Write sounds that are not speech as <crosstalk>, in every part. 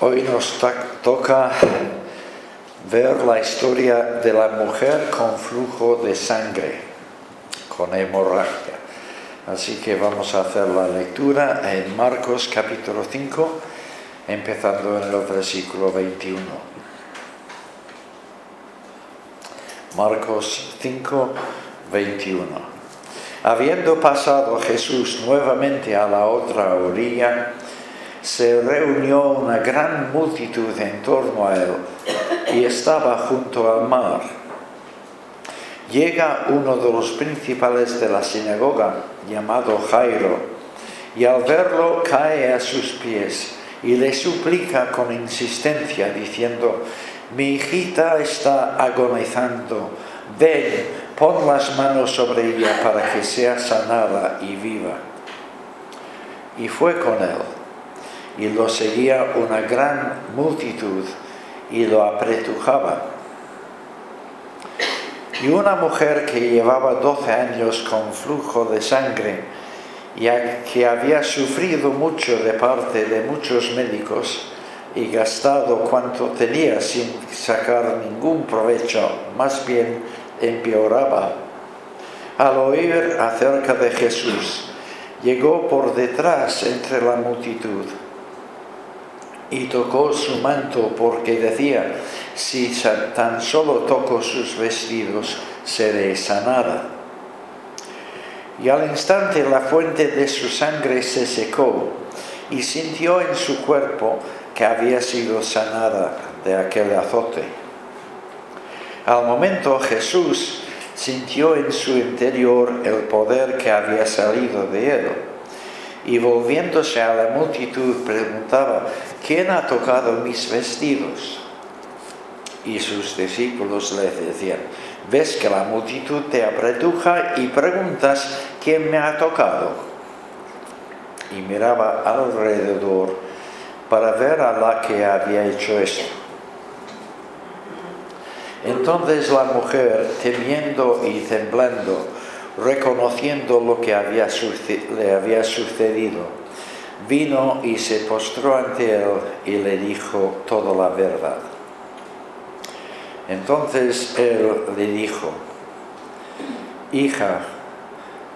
Hoy nos toca ver la historia de la mujer con flujo de sangre, con hemorragia. Así que vamos a hacer la lectura en Marcos capítulo 5, empezando en el versículo 21. Marcos 5, 21. Habiendo pasado Jesús nuevamente a la otra orilla, se reunió una gran multitud en torno a él y estaba junto al mar. Llega uno de los principales de la sinagoga, llamado Jairo, y al verlo cae a sus pies y le suplica con insistencia, diciendo, mi hijita está agonizando, ven, pon las manos sobre ella para que sea sanada y viva. Y fue con él y lo seguía una gran multitud y lo apretujaba. Y una mujer que llevaba 12 años con flujo de sangre y que había sufrido mucho de parte de muchos médicos y gastado cuanto tenía sin sacar ningún provecho, más bien empeoraba. Al oír acerca de Jesús, llegó por detrás entre la multitud y tocó su manto porque decía, si tan solo toco sus vestidos, seré sanada. Y al instante la fuente de su sangre se secó y sintió en su cuerpo que había sido sanada de aquel azote. Al momento Jesús sintió en su interior el poder que había salido de él y volviéndose a la multitud preguntaba, ¿quién ha tocado mis vestidos? Y sus discípulos le decían, ves que la multitud te apretuja y preguntas, ¿quién me ha tocado? Y miraba alrededor para ver a la que había hecho esto. Entonces la mujer, temiendo y temblando, reconociendo lo que le había sucedido, vino y se postró ante él y le dijo toda la verdad. Entonces él le dijo, hija,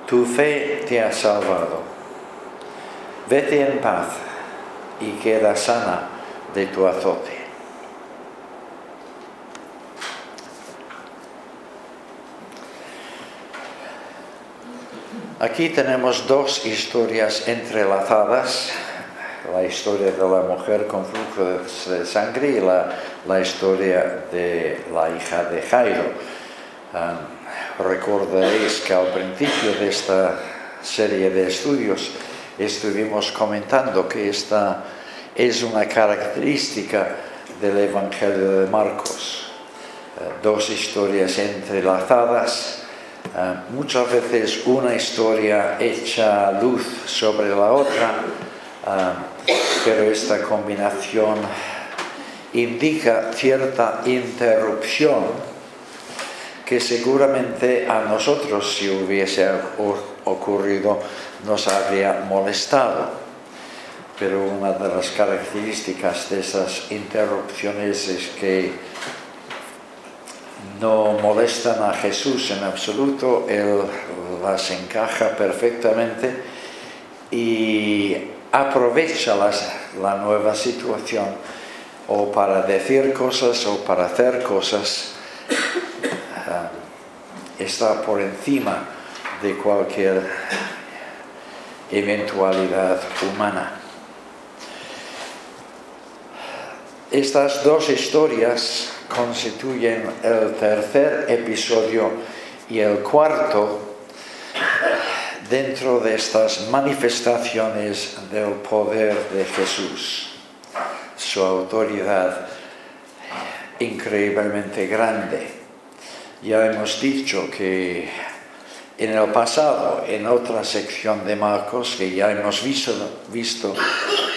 tu fe te ha salvado, vete en paz y queda sana de tu azote. Aquí tenemos dos historias entrelazadas, la historia de la mujer con flujo de sangre y la, historia de la hija de Jairo. recordaréis que al principio de esta serie de estudios estuvimos comentando que esta es una característica del Evangelio de Marcos. Eh, dos historias entrelazadas eh, muchas veces una historia echa luz sobre la otra, eh, pero esta combinación indica cierta interrupción que seguramente a nosotros si hubiese ocurrido nos habría molestado. Pero una de las características de esas interrupciones es que no molestan a Jesús en absoluto, Él las encaja perfectamente y aprovecha la nueva situación o para decir cosas o para hacer cosas, ah, está por encima de cualquier eventualidad humana. Estas dos historias constituyen el tercer episodio y el cuarto dentro de estas manifestaciones del poder de Jesús, su autoridad increíblemente grande. Ya hemos dicho que en el pasado, en otra sección de Marcos, que ya hemos visto, visto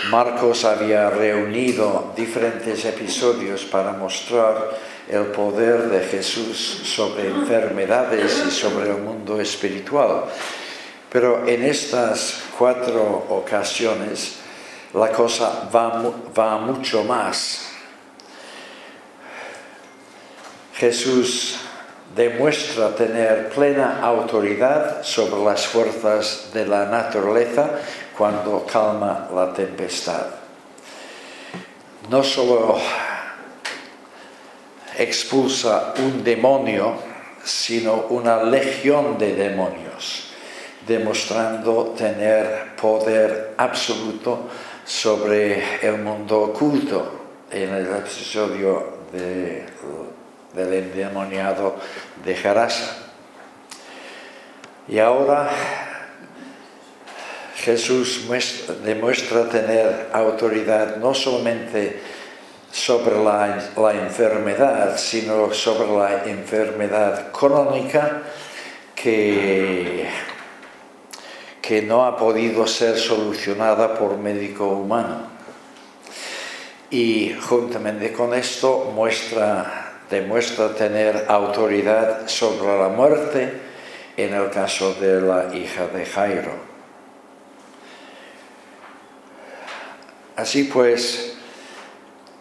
Marcos había reunido diferentes episodios para mostrar el poder de Jesús sobre enfermedades y sobre el mundo espiritual. Pero en estas cuatro ocasiones la cosa va, mucho más. Jesús demuestra tener plena autoridad sobre las fuerzas de la naturaleza cuando calma la tempestad. No solo expulsa un demonio, sino una legión de demonios, demostrando tener poder absoluto sobre el mundo oculto en el episodio de del endemoniado de Jarasa. Y ahora Jesús demuestra tener autoridad no solamente sobre la, enfermedad, sino sobre la enfermedad crónica que, que no ha podido ser solucionada por médico humano. Y juntamente con esto muestra demuestra tener autoridad sobre la muerte en el caso de la hija de Jairo. Así pues,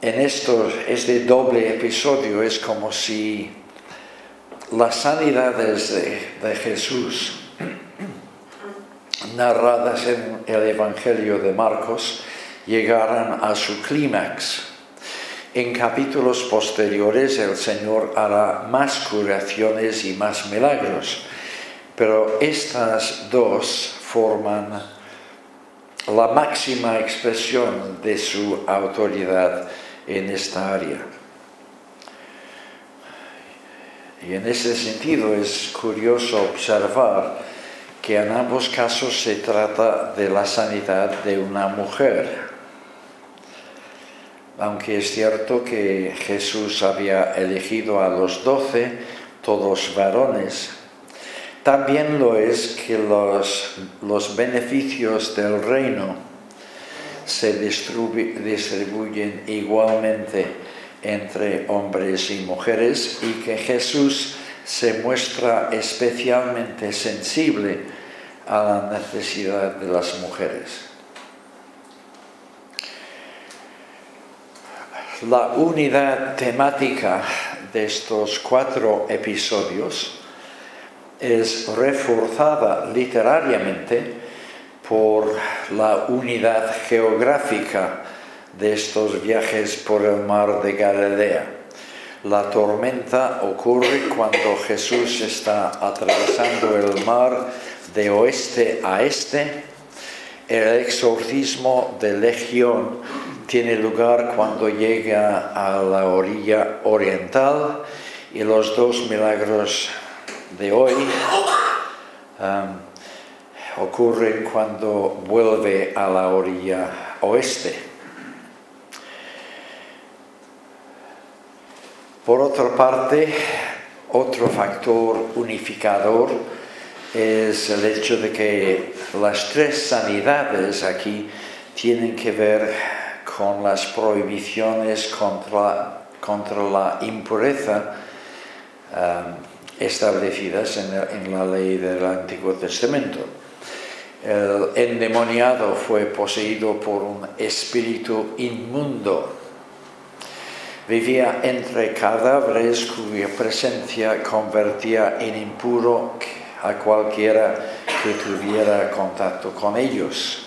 en este doble episodio es como si las sanidades de Jesús <clears throat> narradas en el Evangelio de Marcos llegaran a su clímax. En capítulos posteriores el Señor hará más curaciones y más milagros, pero estas dos forman la máxima expresión de su autoridad en esta área. Y en ese sentido es curioso observar que en ambos casos se trata de la sanidad de una mujer aunque es cierto que Jesús había elegido a los doce, todos varones, también lo es que los, los beneficios del reino se distribuyen igualmente entre hombres y mujeres y que Jesús se muestra especialmente sensible a la necesidad de las mujeres. La unidad temática de estos cuatro episodios es reforzada literariamente por la unidad geográfica de estos viajes por el mar de Galilea. La tormenta ocurre cuando Jesús está atravesando el mar de oeste a este. El exorcismo de Legión tiene lugar cuando llega a la orilla oriental y los dos milagros de hoy um, ocurren cuando vuelve a la orilla oeste. Por otra parte, otro factor unificador es el hecho de que las tres sanidades aquí tienen que ver con las prohibiciones contra, contra la impureza um, establecidas en, la ley del Antiguo Testamento. El endemoniado fue poseído por un espíritu inmundo. Vivía entre cadáveres cuya presencia convertía en impuro a cualquiera que tuviera contacto con ellos.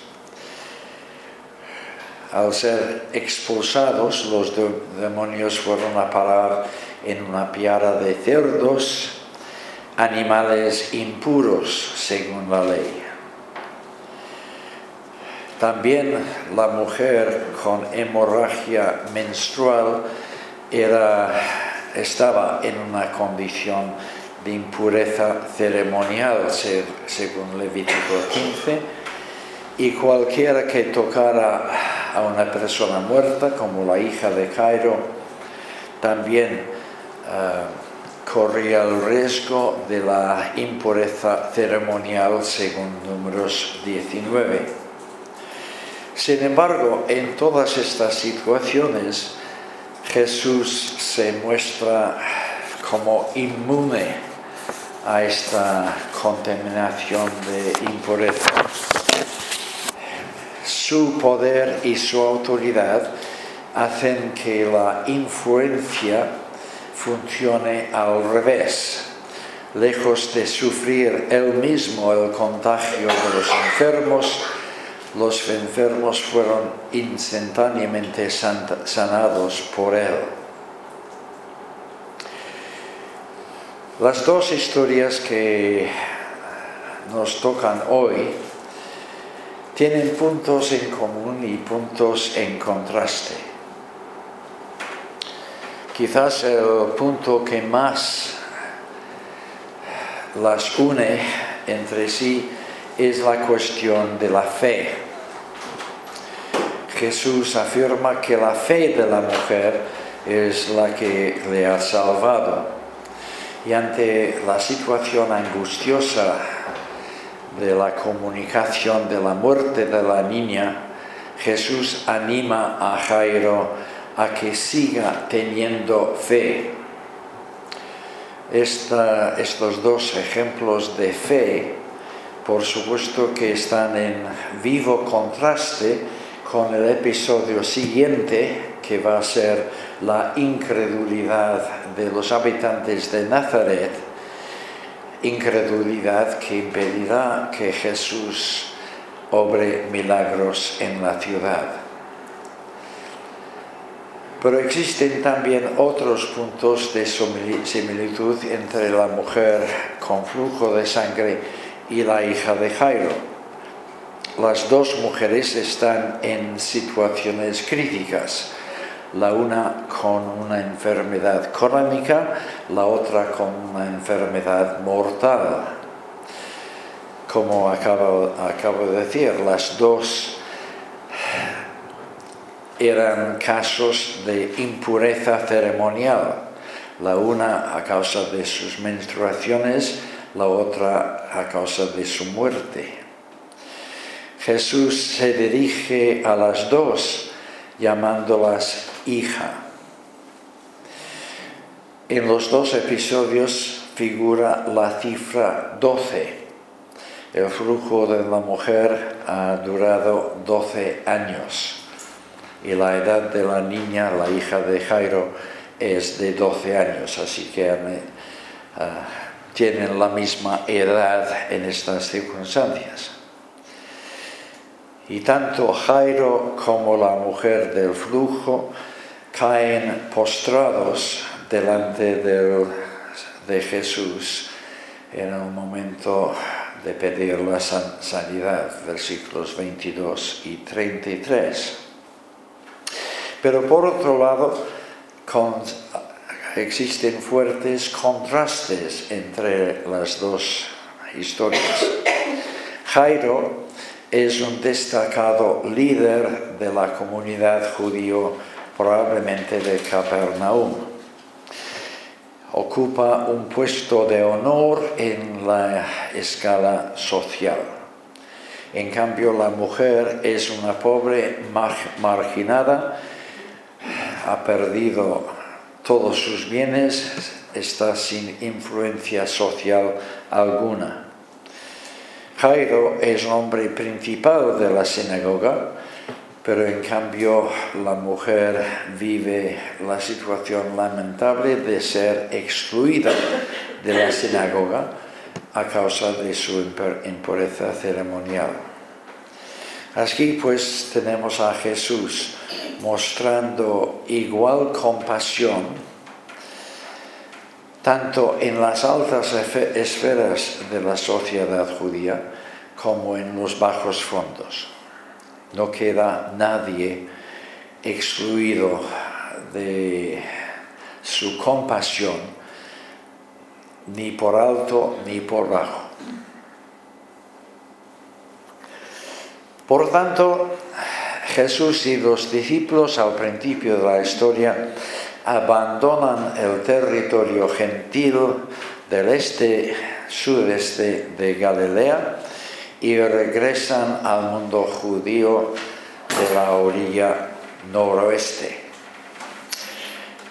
Al ser expulsados, los demonios fueron a parar en una piara de cerdos, animales impuros según la ley. También la mujer con hemorragia menstrual era, estaba en una condición de impureza ceremonial según Levítico 15 y cualquiera que tocara a una persona muerta, como la hija de Cairo, también eh, corría el riesgo de la impureza ceremonial según números 19. Sin embargo, en todas estas situaciones, Jesús se muestra como inmune a esta contaminación de impureza su poder y su autoridad hacen que la influencia funcione al revés. Lejos de sufrir él mismo el contagio de los enfermos, los enfermos fueron instantáneamente sanados por él. Las dos historias que nos tocan hoy tienen puntos en común y puntos en contraste. Quizás el punto que más las une entre sí es la cuestión de la fe. Jesús afirma que la fe de la mujer es la que le ha salvado. Y ante la situación angustiosa de la comunicación de la muerte de la niña, Jesús anima a Jairo a que siga teniendo fe. estos dos ejemplos de fe, por supuesto que están en vivo contraste con el episodio siguiente, que va a ser la incredulidad de los habitantes de Nazaret, incredulidad que impedirá que Jesús obre milagros en la ciudad. Pero existen también otros puntos de similitud entre la mujer con flujo de sangre y la hija de Jairo. Las dos mujeres están en situaciones críticas la una con una enfermedad crónica, la otra con una enfermedad mortal. Como acabo, de decir, las dos eran casos de impureza ceremonial, la una a causa de sus menstruaciones, la otra a causa de su muerte. Jesús se dirige a las dos llamándolas hija. En los dos episodios figura la cifra 12. El flujo de la mujer ha durado 12 años y la edad de la niña, la hija de Jairo, es de 12 años, así que eh, tienen la misma edad en estas circunstancias. Y tanto Jairo como la mujer del flujo caen postrados delante de Jesús en el momento de pedir la sanidad, versículos 22 y 33. Pero por otro lado, existen fuertes contrastes entre las dos historias. Jairo es un destacado líder de la comunidad judío probablemente de Capernaum. Ocupa un puesto de honor en la escala social. En cambio, la mujer es una pobre marginada, ha perdido todos sus bienes, está sin influencia social alguna. Jairo es hombre principal de la sinagoga, pero en cambio la mujer vive la situación lamentable de ser excluida de la sinagoga a causa de su impureza ceremonial. Aquí pues tenemos a Jesús mostrando igual compasión tanto en las altas esferas de la sociedad judía como en los bajos fondos no queda nadie excluido de su compasión, ni por alto ni por bajo. Por tanto, Jesús y los discípulos al principio de la historia abandonan el territorio gentil del este sudeste de Galilea y regresan al mundo judío de la orilla noroeste.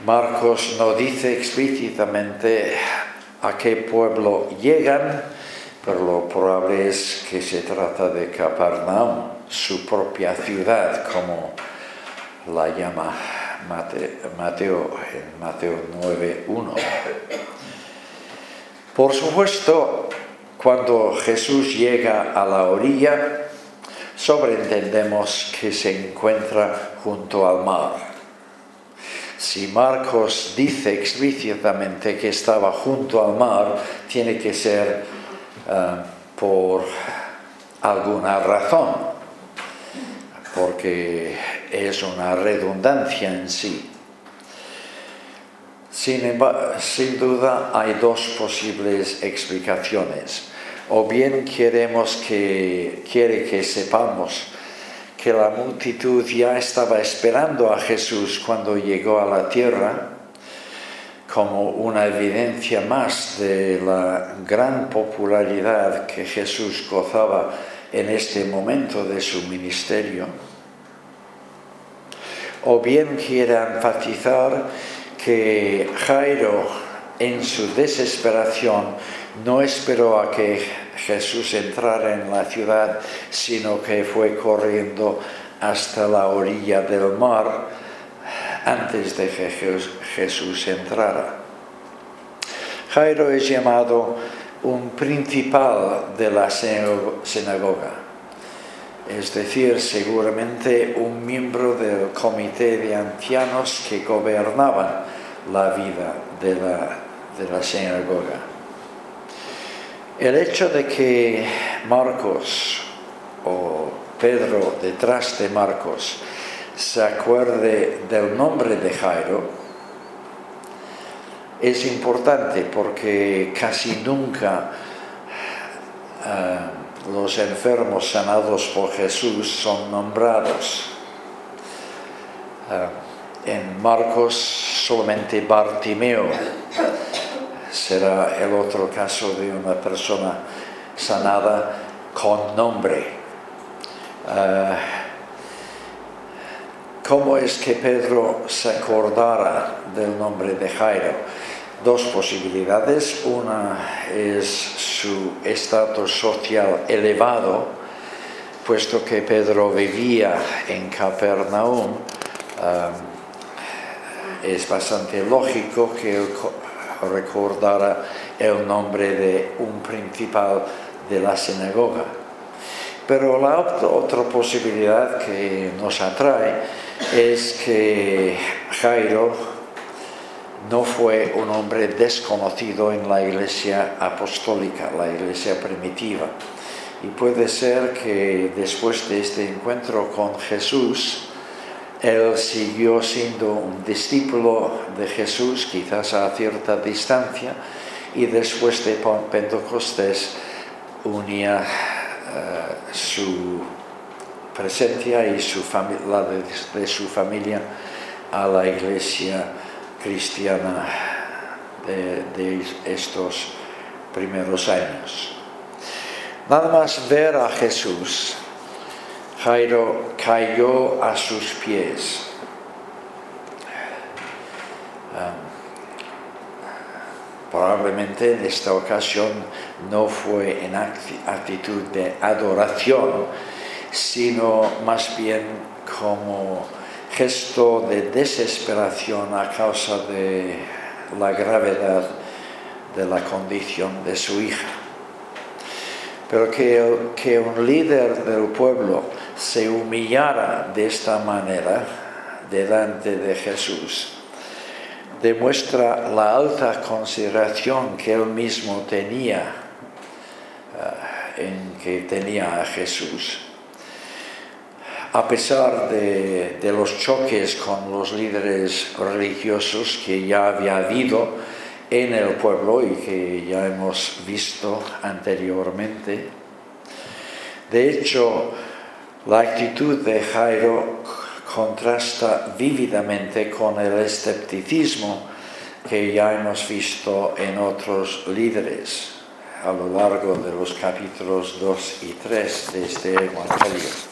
Marcos no dice explícitamente a qué pueblo llegan, pero lo probable es que se trata de Capernaum, su propia ciudad, como la llama Mateo en Mateo 9.1. Por supuesto, cuando Jesús llega a la orilla, sobreentendemos que se encuentra junto al mar. Si Marcos dice explícitamente que estaba junto al mar, tiene que ser eh, por alguna razón, porque es una redundancia en sí. Sin, sin duda hay dos posibles explicaciones. O bien queremos que, quiere que sepamos que la multitud ya estaba esperando a Jesús cuando llegó a la tierra, como una evidencia más de la gran popularidad que Jesús gozaba en este momento de su ministerio. O bien quiere enfatizar que Jairo en su desesperación no esperó a que Jesús entrara en la ciudad, sino que fue corriendo hasta la orilla del mar antes de que Jesús entrara. Jairo es llamado un principal de la sinagoga, es decir, seguramente un miembro del comité de ancianos que gobernaban la vida de la, de la sinagoga. El hecho de que Marcos o Pedro detrás de Marcos se acuerde del nombre de Jairo es importante porque casi nunca eh, los enfermos sanados por Jesús son nombrados. Eh, en Marcos solamente Bartimeo será el otro caso de una persona sanada con nombre. Ah, ¿Cómo es que Pedro se acordara del nombre de Jairo? Dos posibilidades. Una es su estatus social elevado, puesto que Pedro vivía en Capernaum. Es bastante lógico que recordara el nombre de un principal de la sinagoga. Pero la otra posibilidad que nos atrae es que Jairo no fue un hombre desconocido en la iglesia apostólica, la iglesia primitiva. Y puede ser que después de este encuentro con Jesús, él siguió siendo un discípulo de Jesús, quizás a cierta distancia, y después de Pentecostés unía eh, su presencia y su la de, su familia a la iglesia cristiana de, de estos primeros años. Nada más ver a Jesús Jairo cayó a sus pies. probablemente en esta ocasión no fue en actitud de adoración, sino más bien como gesto de desesperación a causa de la gravedad de la condición de su hija. Pero que, un líder del pueblo se humillara de esta manera delante de Jesús, demuestra la alta consideración que él mismo tenía eh, en que tenía a Jesús. A pesar de, los choques con los líderes religiosos que ya había habido en el pueblo y que ya hemos visto anteriormente, de hecho, la actitud de Jairo contrasta vívidamente con el escepticismo que ya hemos visto en otros líderes a lo largo de los capítulos 2 y 3 de este Evangelio.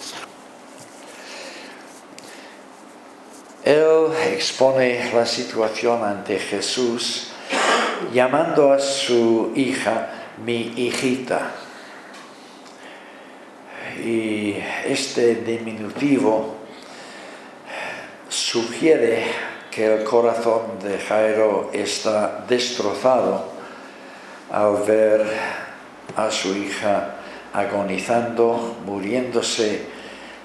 Él expone la situación ante Jesús llamando a su hija mi hijita y este diminutivo sugiere que el corazón de Jairo está destrozado al ver a su hija agonizando, muriéndose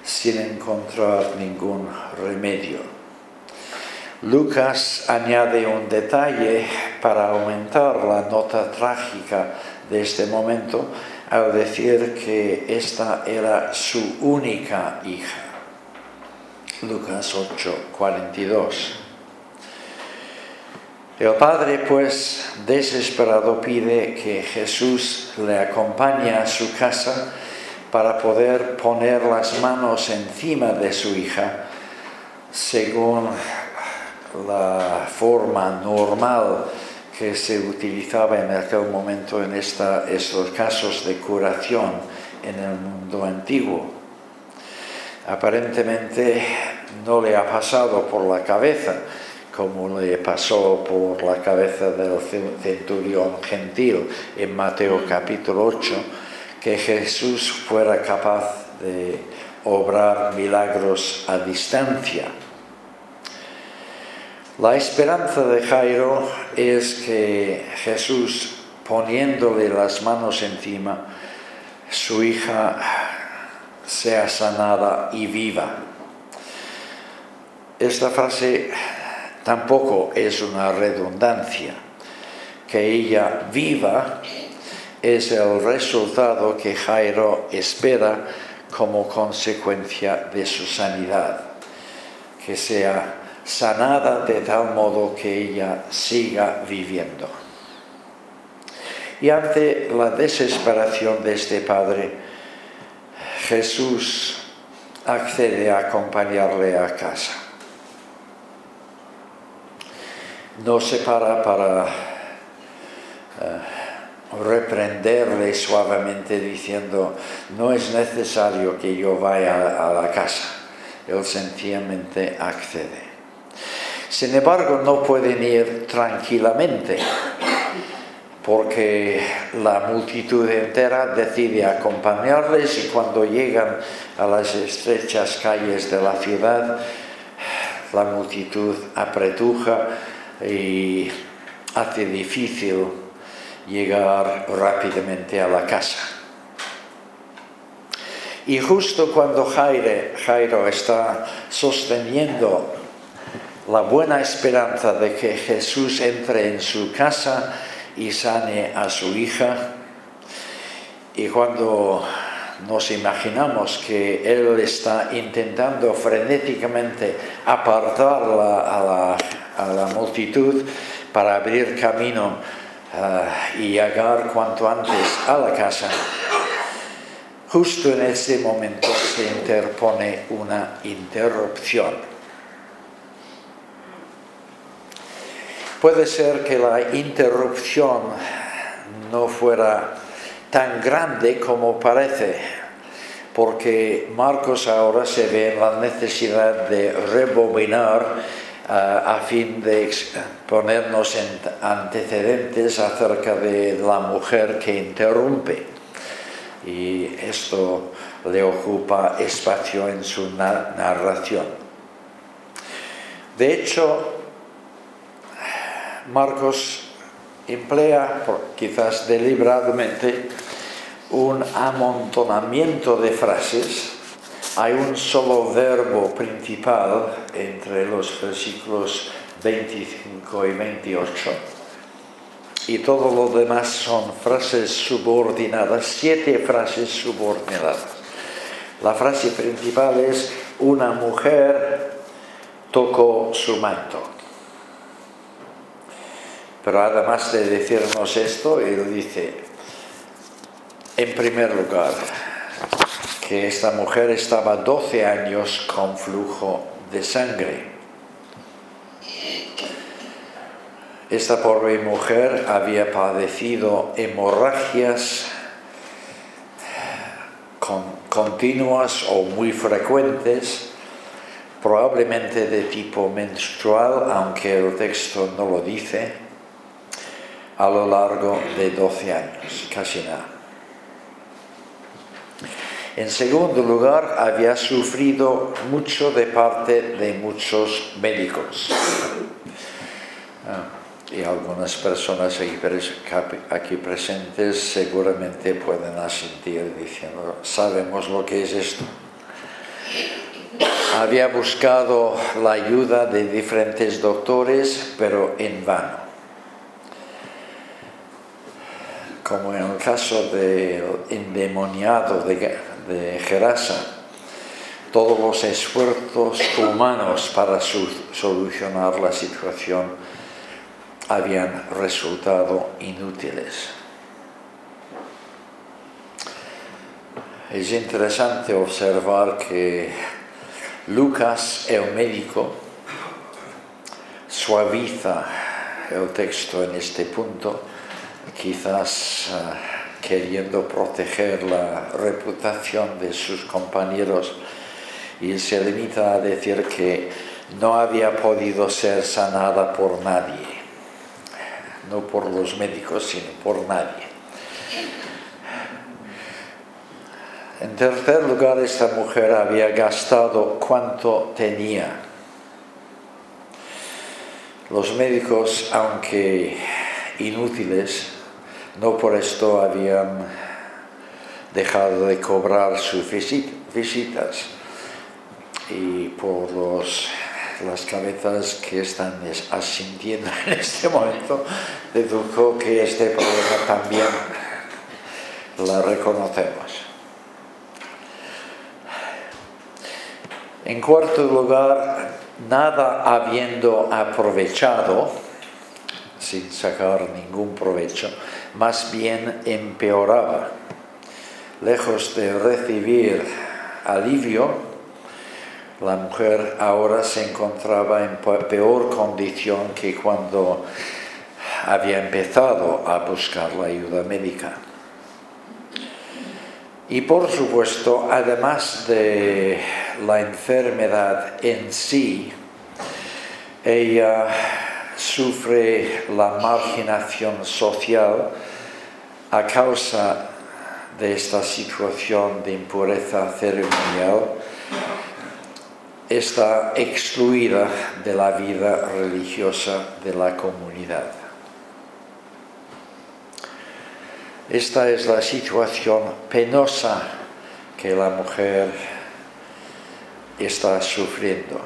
sin encontrar ningún remedio. Lucas añade un detalle para aumentar la nota trágica de este momento al decir que esta era su única hija. Lucas 8, 42. El padre, pues, desesperado, pide que Jesús le acompañe a su casa para poder poner las manos encima de su hija, según la forma normal que se utilizaba en aquel momento en estos casos de curación en el mundo antiguo. Aparentemente no le ha pasado por la cabeza como le pasó por la cabeza del centurión gentil en Mateo capítulo 8, que Jesús fuera capaz de obrar milagros a distancia. La esperanza de Jairo es que Jesús, poniéndole las manos encima, su hija sea sanada y viva. Esta frase tampoco es una redundancia. Que ella viva es el resultado que Jairo espera como consecuencia de su sanidad, que sea sanada de tal modo que ella siga viviendo. Y ante la desesperación de este padre, Jesús accede a acompañarle a casa no se para para eh, reprenderle suavemente diciendo, no es necesario que yo vaya a la casa. Él sencillamente accede. Sin embargo, no pueden ir tranquilamente porque la multitud entera decide acompañarles y cuando llegan a las estrechas calles de la ciudad, la multitud apretuja y hace difícil llegar rápidamente a la casa. Y justo cuando Jairo está sosteniendo la buena esperanza de que Jesús entre en su casa y sane a su hija, y cuando nos imaginamos que Él está intentando frenéticamente apartarla a la multitud para abrir camino eh, y llegar cuanto antes a la casa, justo en ese momento se interpone una interrupción. Puede ser que la interrupción no fuera tan grande como parece, porque Marcos ahora se ve en la necesidad de rebobinar a fin de ponernos en antecedentes acerca de la mujer que interrumpe. Y esto le ocupa espacio en su narración. De hecho, Marcos emplea, quizás deliberadamente, un amontonamiento de frases hay un solo verbo principal entre los versículos 25 y 28 y todo lo demás son frases subordinadas, siete frases subordinadas. La frase principal es una mujer tocó su manto. Pero además de decirnos esto, él dice, en primer lugar, que esta mujer estaba 12 años con flujo de sangre. Esta pobre mujer había padecido hemorragias continuas o muy frecuentes, probablemente de tipo menstrual, aunque el texto no lo dice, a lo largo de 12 años, casi nada. En segundo lugar, había sufrido mucho de parte de muchos médicos. Ah, y algunas personas aquí presentes seguramente pueden asentir diciendo, sabemos lo que es esto. Había buscado la ayuda de diferentes doctores, pero en vano. Como en el caso del endemoniado de Gerasa, todos los esfuerzos humanos para solucionar la situación habían resultado inútiles. Es interesante observar que Lucas, el médico, suaviza el texto en este punto, quizás ah, queriendo proteger la reputación de sus compañeros y se limita a decir que no había podido ser sanada por nadie, no por los médicos, sino por nadie. En tercer lugar, esta mujer había gastado cuanto tenía. Los médicos, aunque inútiles, no por esto habían dejado de cobrar sus visitas y por las cabezas que están asintiendo en este momento, deduzco que este problema también la reconocemos. En cuarto lugar, nada habiendo aprovechado, sin sacar ningún provecho, más bien empeoraba. Lejos de recibir alivio, la mujer ahora se encontraba en peor condición que cuando había empezado a buscar la ayuda médica. Y por supuesto, además de la enfermedad en sí, ella sufre la marginación social a causa de esta situación de impureza ceremonial, está excluida de la vida religiosa de la comunidad. Esta es la situación penosa que la mujer está sufriendo.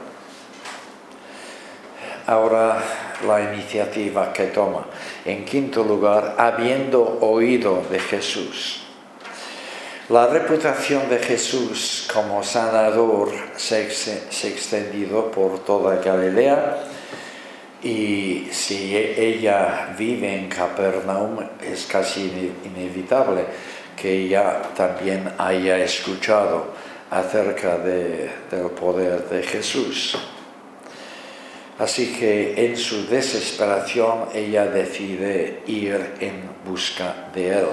Ahora la iniciativa que toma. En quinto lugar, habiendo oído de Jesús. La reputación de Jesús como sanador se, ha extendido por toda Galilea y si ella vive en Capernaum es casi inevitable que ella también haya escuchado acerca del poder de Jesús. Así que en su desesperación ella decide ir en busca de él.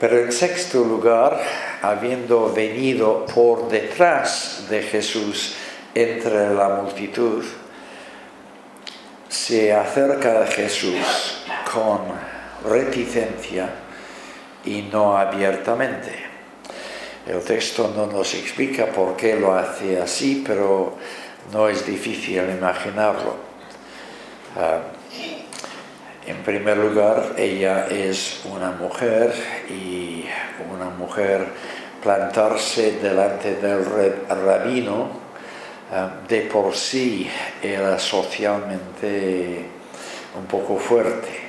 Pero en sexto lugar, habiendo venido por detrás de Jesús entre la multitud, se acerca a Jesús con reticencia y no abiertamente. El texto no nos explica por qué lo hace así, pero no es difícil imaginarlo. Ah, en primer lugar, ella es una mujer y una mujer plantarse delante del rabino ah, de por sí era socialmente un poco fuerte.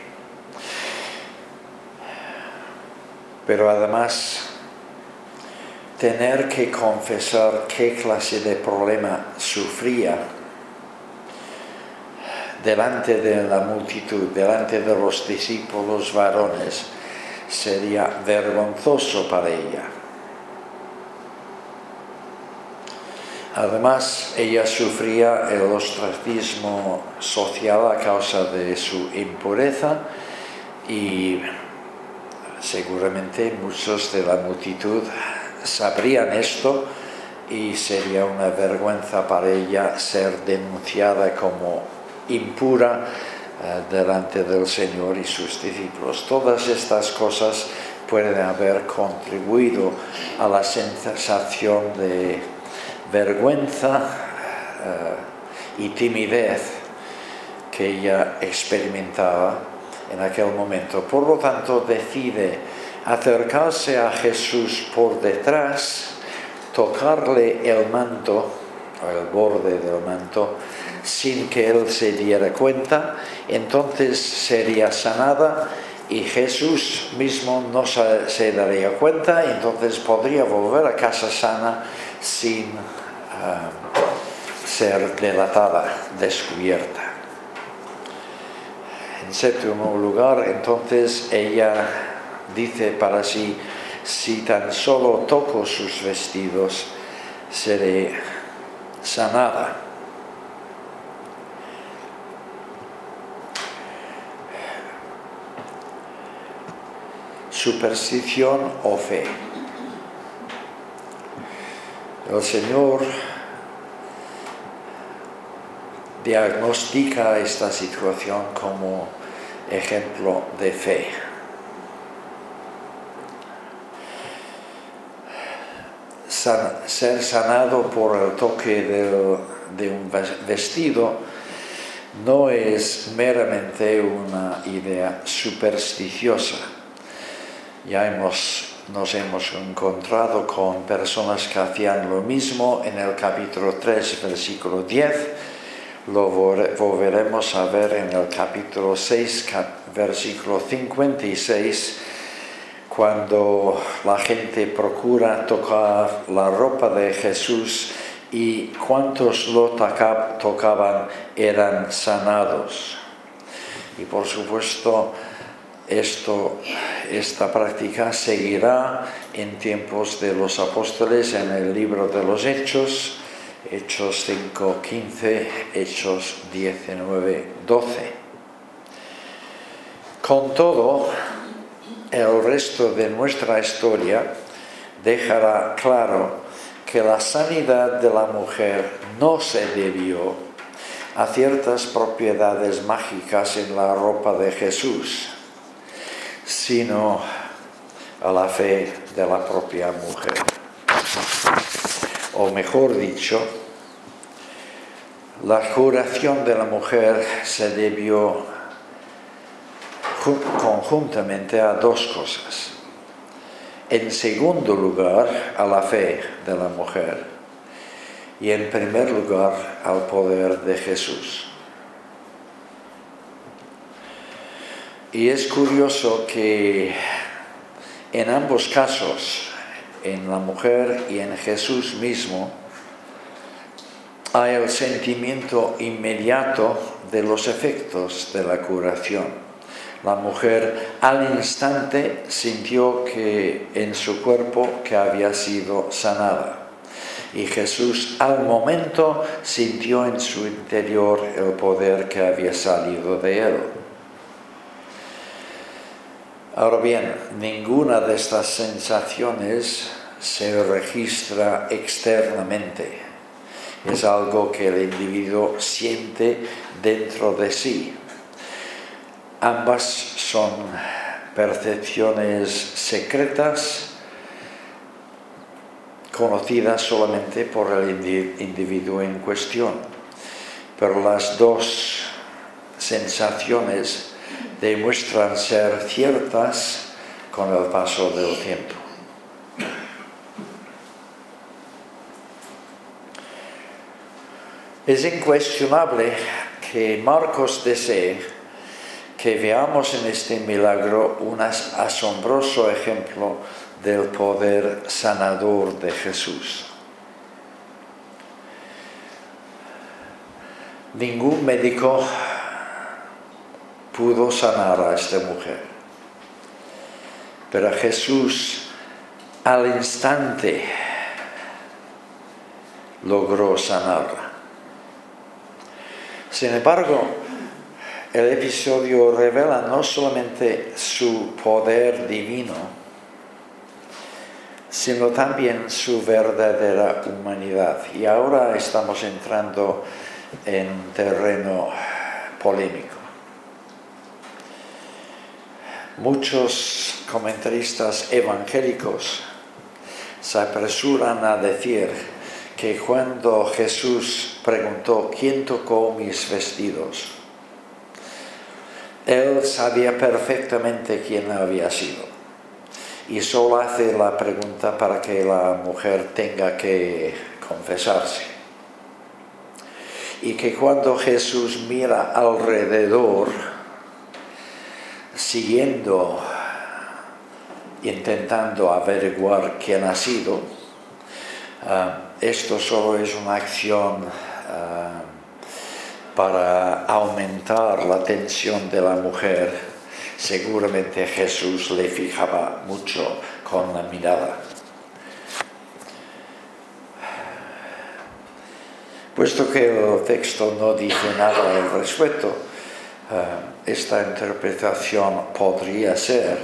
Pero además tener que confesar qué clase de problema sufría delante de la multitud, delante de los discípulos varones, sería vergonzoso para ella. Además, ella sufría el ostracismo social a causa de su impureza y seguramente muchos de la multitud sabrían esto y sería una vergüenza para ella ser denunciada como impura eh, delante del Señor y sus discípulos. Todas estas cosas pueden haber contribuido a la sensación de vergüenza eh, y timidez que ella experimentaba en aquel momento. Por lo tanto, decide acercarse a Jesús por detrás, tocarle el manto, el borde del manto, sin que él se diera cuenta, entonces sería sanada y Jesús mismo no se, daría cuenta, entonces podría volver a casa sana sin ah, ser delatada, descubierta. En séptimo lugar, entonces ella dice para sí, si tan solo toco sus vestidos, seré sanada. Superstición o fe. El Señor diagnostica esta situación como ejemplo de fe. Ser sanado por el toque de, un vestido no es meramente una idea supersticiosa. Ya hemos, nos hemos encontrado con personas que hacían lo mismo en el capítulo 3, versículo 10. Lo volveremos a ver en el capítulo 6, versículo 56 cuando la gente procura tocar la ropa de Jesús y cuantos lo tocaban eran sanados. Y por supuesto, esto, esta práctica seguirá en tiempos de los apóstoles en el libro de los Hechos, Hechos 5, 15, Hechos 19, 12. Con todo, el resto de nuestra historia dejará claro que la sanidad de la mujer no se debió a ciertas propiedades mágicas en la ropa de Jesús, sino a la fe de la propia mujer. O mejor dicho, la curación de la mujer se debió conjuntamente a dos cosas. En segundo lugar, a la fe de la mujer. Y en primer lugar, al poder de Jesús. Y es curioso que en ambos casos, en la mujer y en Jesús mismo, hay el sentimiento inmediato de los efectos de la curación la mujer al instante sintió que en su cuerpo que había sido sanada. Y Jesús al momento sintió en su interior el poder que había salido de él. Ahora bien, ninguna de estas sensaciones se registra externamente. Es algo que el individuo siente dentro de sí. Ambas son percepciones secretas conocidas solamente por el individuo en cuestión, pero las dos sensaciones demuestran ser ciertas con el paso del tiempo. Es incuestionable que Marcos desee que veamos en este milagro un asombroso ejemplo del poder sanador de Jesús. Ningún médico pudo sanar a esta mujer, pero Jesús al instante logró sanarla. Sin embargo, el episodio revela no solamente su poder divino, sino también su verdadera humanidad. Y ahora estamos entrando en terreno polémico. Muchos comentaristas evangélicos se apresuran a decir que cuando Jesús preguntó, ¿quién tocó mis vestidos? Él sabía perfectamente quién había sido y solo hace la pregunta para que la mujer tenga que confesarse. Y que cuando Jesús mira alrededor, siguiendo, intentando averiguar quién ha sido, ah, esto solo es una acción ah, para aumentar la tensión de la mujer. Seguramente Jesús le fijaba mucho con la mirada. Puesto que el texto no dice nada al respecto, ah, esta interpretación podría ser,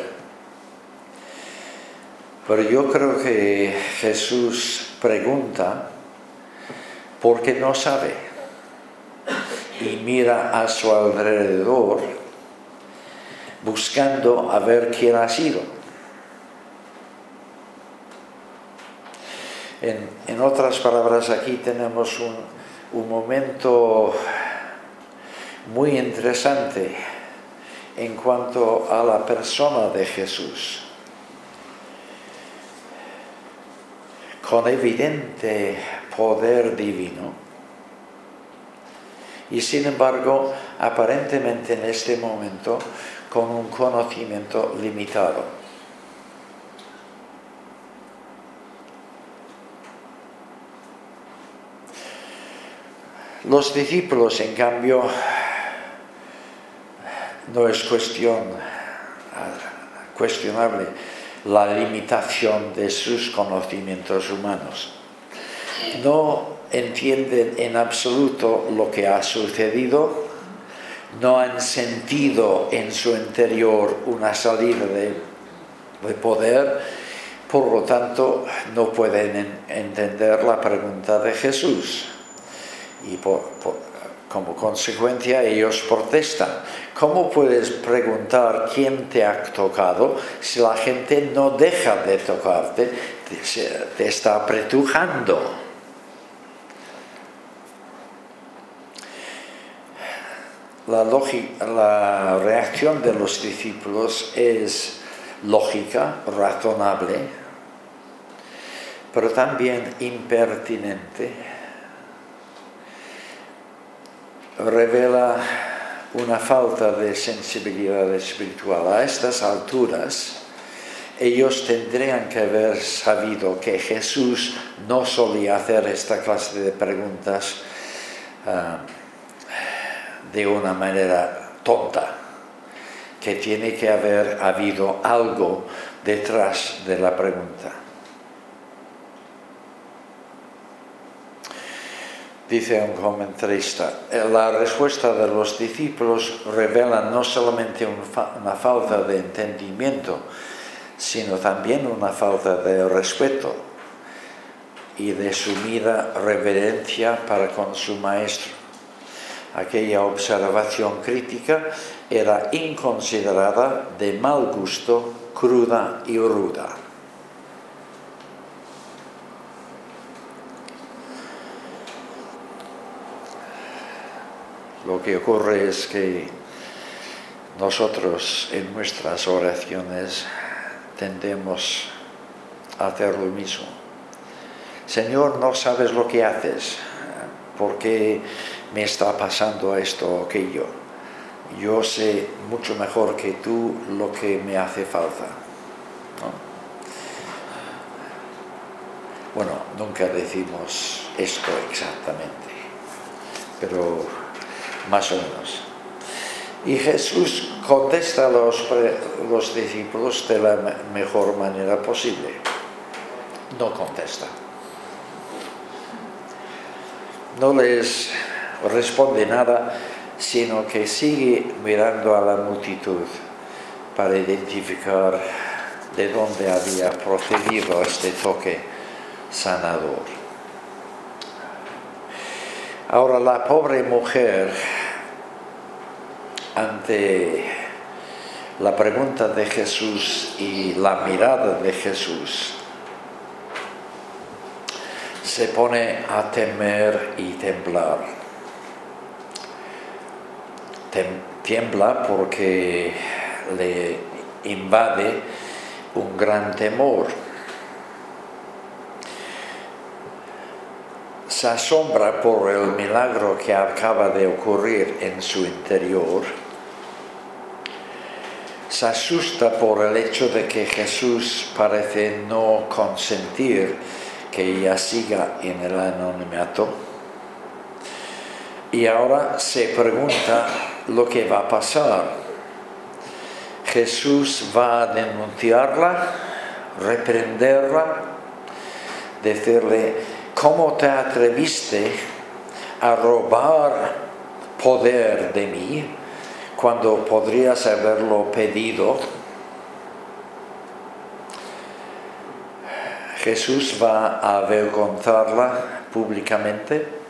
pero yo creo que Jesús pregunta porque no sabe y mira a su alrededor buscando a ver quién ha sido. En, otras palabras, aquí tenemos un, un momento muy interesante en cuanto a la persona de Jesús. con evidente poder divino y sin embargo aparentemente en este momento con un conocimiento limitado. Los discípulos, en cambio, no es cuestión cuestionable la limitación de sus conocimientos humanos. No entienden en absoluto lo que ha sucedido, no han sentido en su interior una salida de, poder, por lo tanto no pueden entender la pregunta de Jesús. Y como consecuencia ellos protestan. ¿Cómo puedes preguntar quién te ha tocado si la gente no deja de tocarte, te, está apretujando? La, reacción de los discípulos es lógica, razonable, pero también impertinente. Revela una falta de sensibilidad espiritual. A estas alturas, ellos tendrían que haber sabido que Jesús no solía hacer esta clase de preguntas ah, de una manera tonta, que tiene que haber habido algo detrás de la pregunta. dice un comentarista, la respuesta de los discípulos revela no solamente una falta de entendimiento, sino también una falta de respeto y de sumida reverencia para con su maestro. Aquella observación crítica era inconsiderada, de mal gusto, cruda y ruda. Lo que ocurre es que nosotros en nuestras oraciones tendemos a hacer lo mismo. Señor, no sabes lo que haces, ¿por qué me está pasando esto o aquello? Yo sé mucho mejor que tú lo que me hace falta. Bueno, nunca decimos esto exactamente, pero más o menos. Y Jesús contesta a los, los discípulos de la mejor manera posible. No contesta. No les responde nada, sino que sigue mirando a la multitud para identificar de dónde había procedido este toque sanador. Ahora la pobre mujer ante la pregunta de Jesús y la mirada de Jesús, se pone a temer y temblar. Tiembla porque le invade un gran temor. Se asombra por el milagro que acaba de ocurrir en su interior. Se asusta por el hecho de que Jesús parece no consentir que ella siga en el anonimato. Y ahora se pregunta lo que va a pasar. Jesús va a denunciarla, reprenderla, decirle, ¿cómo te atreviste a robar poder de mí cuando podrías haberlo pedido? Jesús va a avergonzarla públicamente.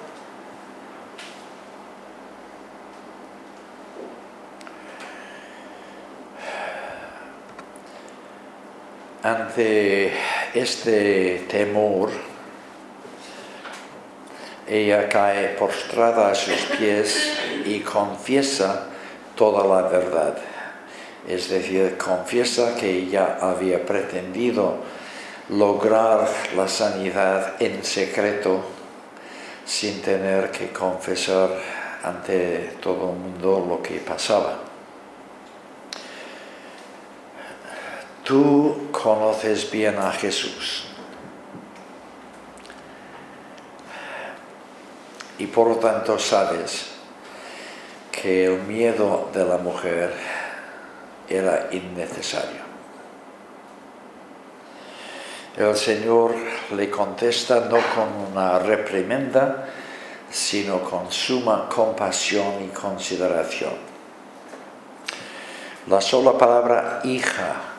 Ante este temor, ella cae postrada a sus pies y confiesa toda la verdad. Es decir, confiesa que ella había pretendido lograr la sanidad en secreto sin tener que confesar ante todo el mundo lo que pasaba. Tú conoces bien a Jesús y por lo tanto sabes que el miedo de la mujer era innecesario. El Señor le contesta no con una reprimenda, sino con suma compasión y consideración. La sola palabra hija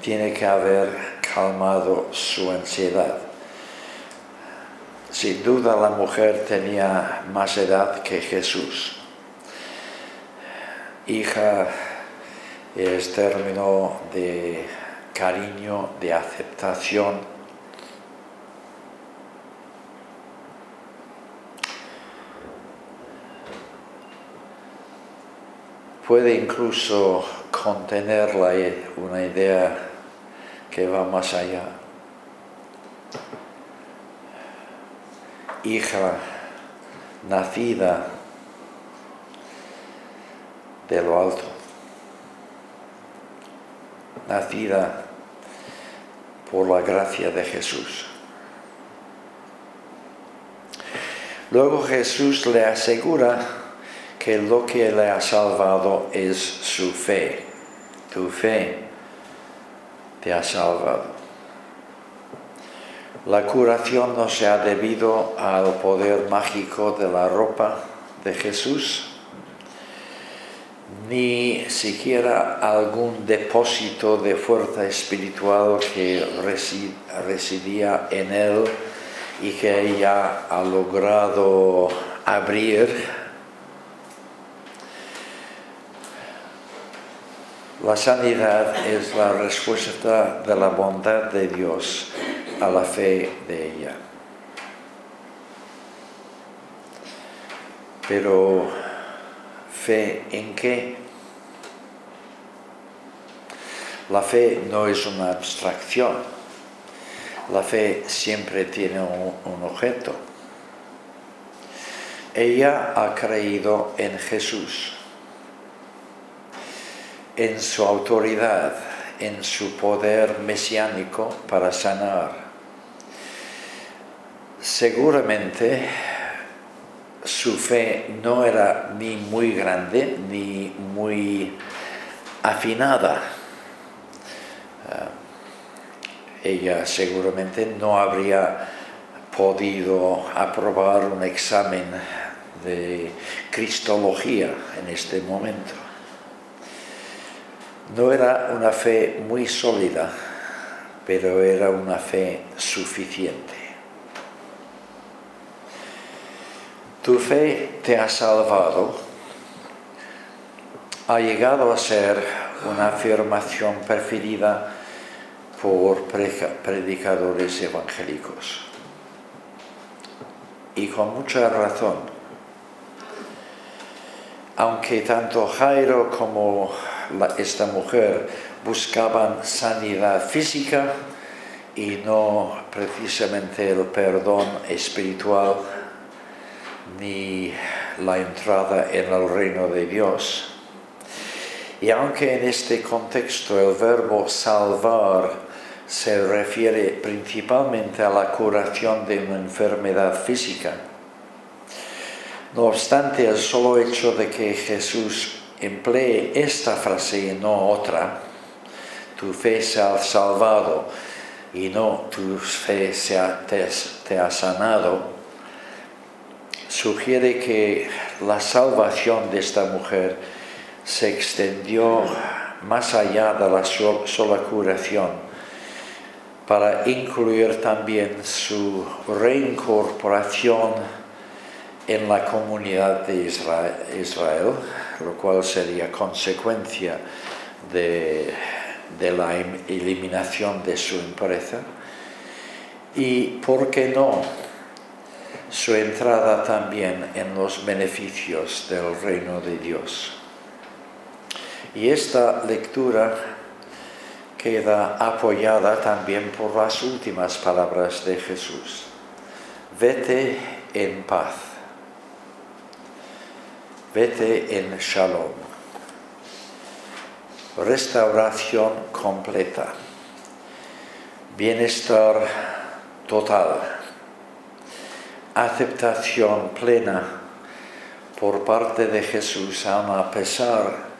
tiene que haber calmado su ansiedad. Sin duda la mujer tenía más edad que Jesús. Hija es término de cariño, de aceptación. Puede incluso contener una idea que va más allá. Hija nacida de lo alto, nacida por la gracia de Jesús. Luego Jesús le asegura que lo que le ha salvado es su fe. Tu fe te ha salvado. La curación no se ha debido al poder mágico de la ropa de Jesús, ni siquiera algún depósito de fuerza espiritual que residía en él y que ella ha logrado abrir. La sanidad es la respuesta de la bondad de Dios a la fe de ella. Pero ¿Fe en qué? La fe no es una abstracción. La fe siempre tiene un, objeto. Ella ha creído en Jesús, en su autoridad, en su poder mesiánico para sanar. Seguramente su fe no era ni muy grande ni muy afinada. Eh, ella seguramente no habría podido aprobar un examen de cristología en este momento. No era una fe muy sólida, pero era una fe suficiente. Tu fe te ha salvado, ha llegado a ser una afirmación preferida por predicadores evangélicos. Y con mucha razón. Aunque tanto Jairo como esta mujer buscaban sanidad física y no precisamente el perdón espiritual ni la entrada en el reino de Dios. Y aunque en este contexto el verbo salvar se refiere principalmente a la curación de una enfermedad física, no obstante el solo hecho de que Jesús emplee esta frase y no otra, tu fe se ha salvado y no tu fe te ha sanado, sugiere que la salvación de esta mujer se extendió más allá de la sola curación para incluir también su reincorporación en la comunidad de Israel, lo cual sería consecuencia de, de la eliminación de su impureza. Y, ¿por qué no?, su entrada también en los beneficios del reino de Dios. Y esta lectura queda apoyada también por las últimas palabras de Jesús. Vete en paz. Vete en shalom. Restauración completa. Bienestar total aceptación plena por parte de Jesús, a pesar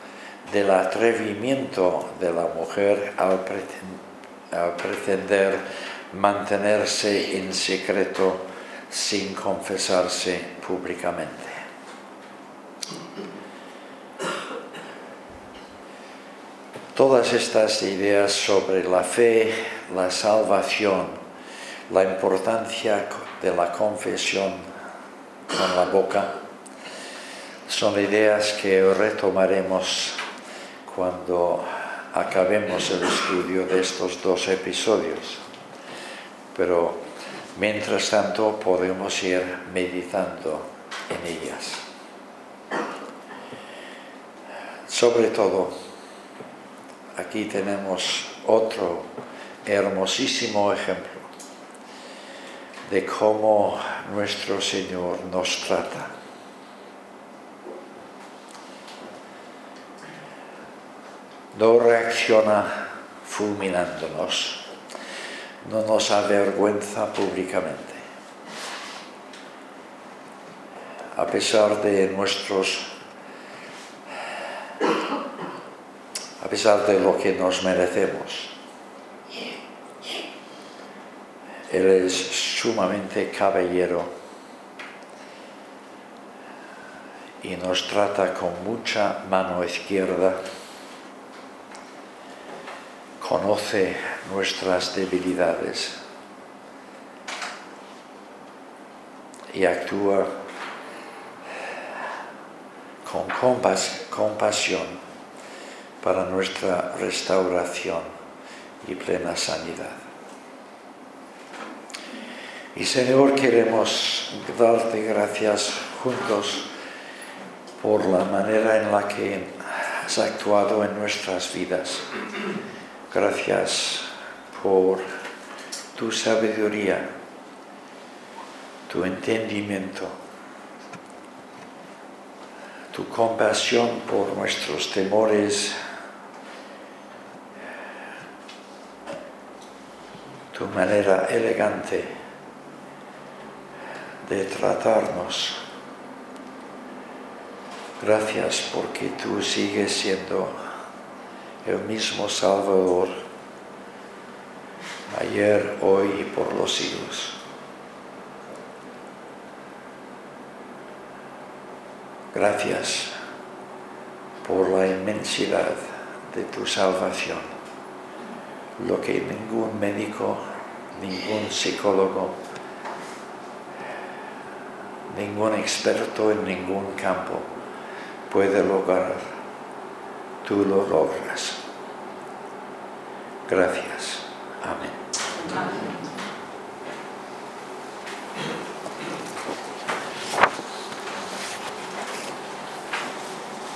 del atrevimiento de la mujer al, pretender mantenerse en secreto sin confesarse públicamente. Todas estas ideas sobre la fe, la salvación, la importancia de la confesión con la boca son ideas que retomaremos cuando acabemos el estudio de estos dos episodios. Pero mientras tanto podemos ir meditando en ellas. Sobre todo, aquí tenemos otro hermosísimo ejemplo de cómo nuestro Señor nos trata. No reacciona fulminándonos, no nos avergüenza públicamente. A pesar de nuestros a pesar de lo que nos merecemos. Él es sumamente caballero y nos trata con mucha mano izquierda, conoce nuestras debilidades y actúa con compasión para nuestra restauración y plena sanidad. Y Señor, queremos darte gracias juntos por la manera en la que has actuado en nuestras vidas. Gracias por tu sabiduría, tu entendimiento, tu compasión por nuestros temores, tu manera elegante de tratarnos. Gracias porque tú sigues siendo el mismo Salvador ayer, hoy y por los siglos. Gracias por la inmensidad de tu salvación, lo que ningún médico, ningún psicólogo, ningún experto en ningún campo puede lograr. tú lo logras. Gracias. Amén. Amén.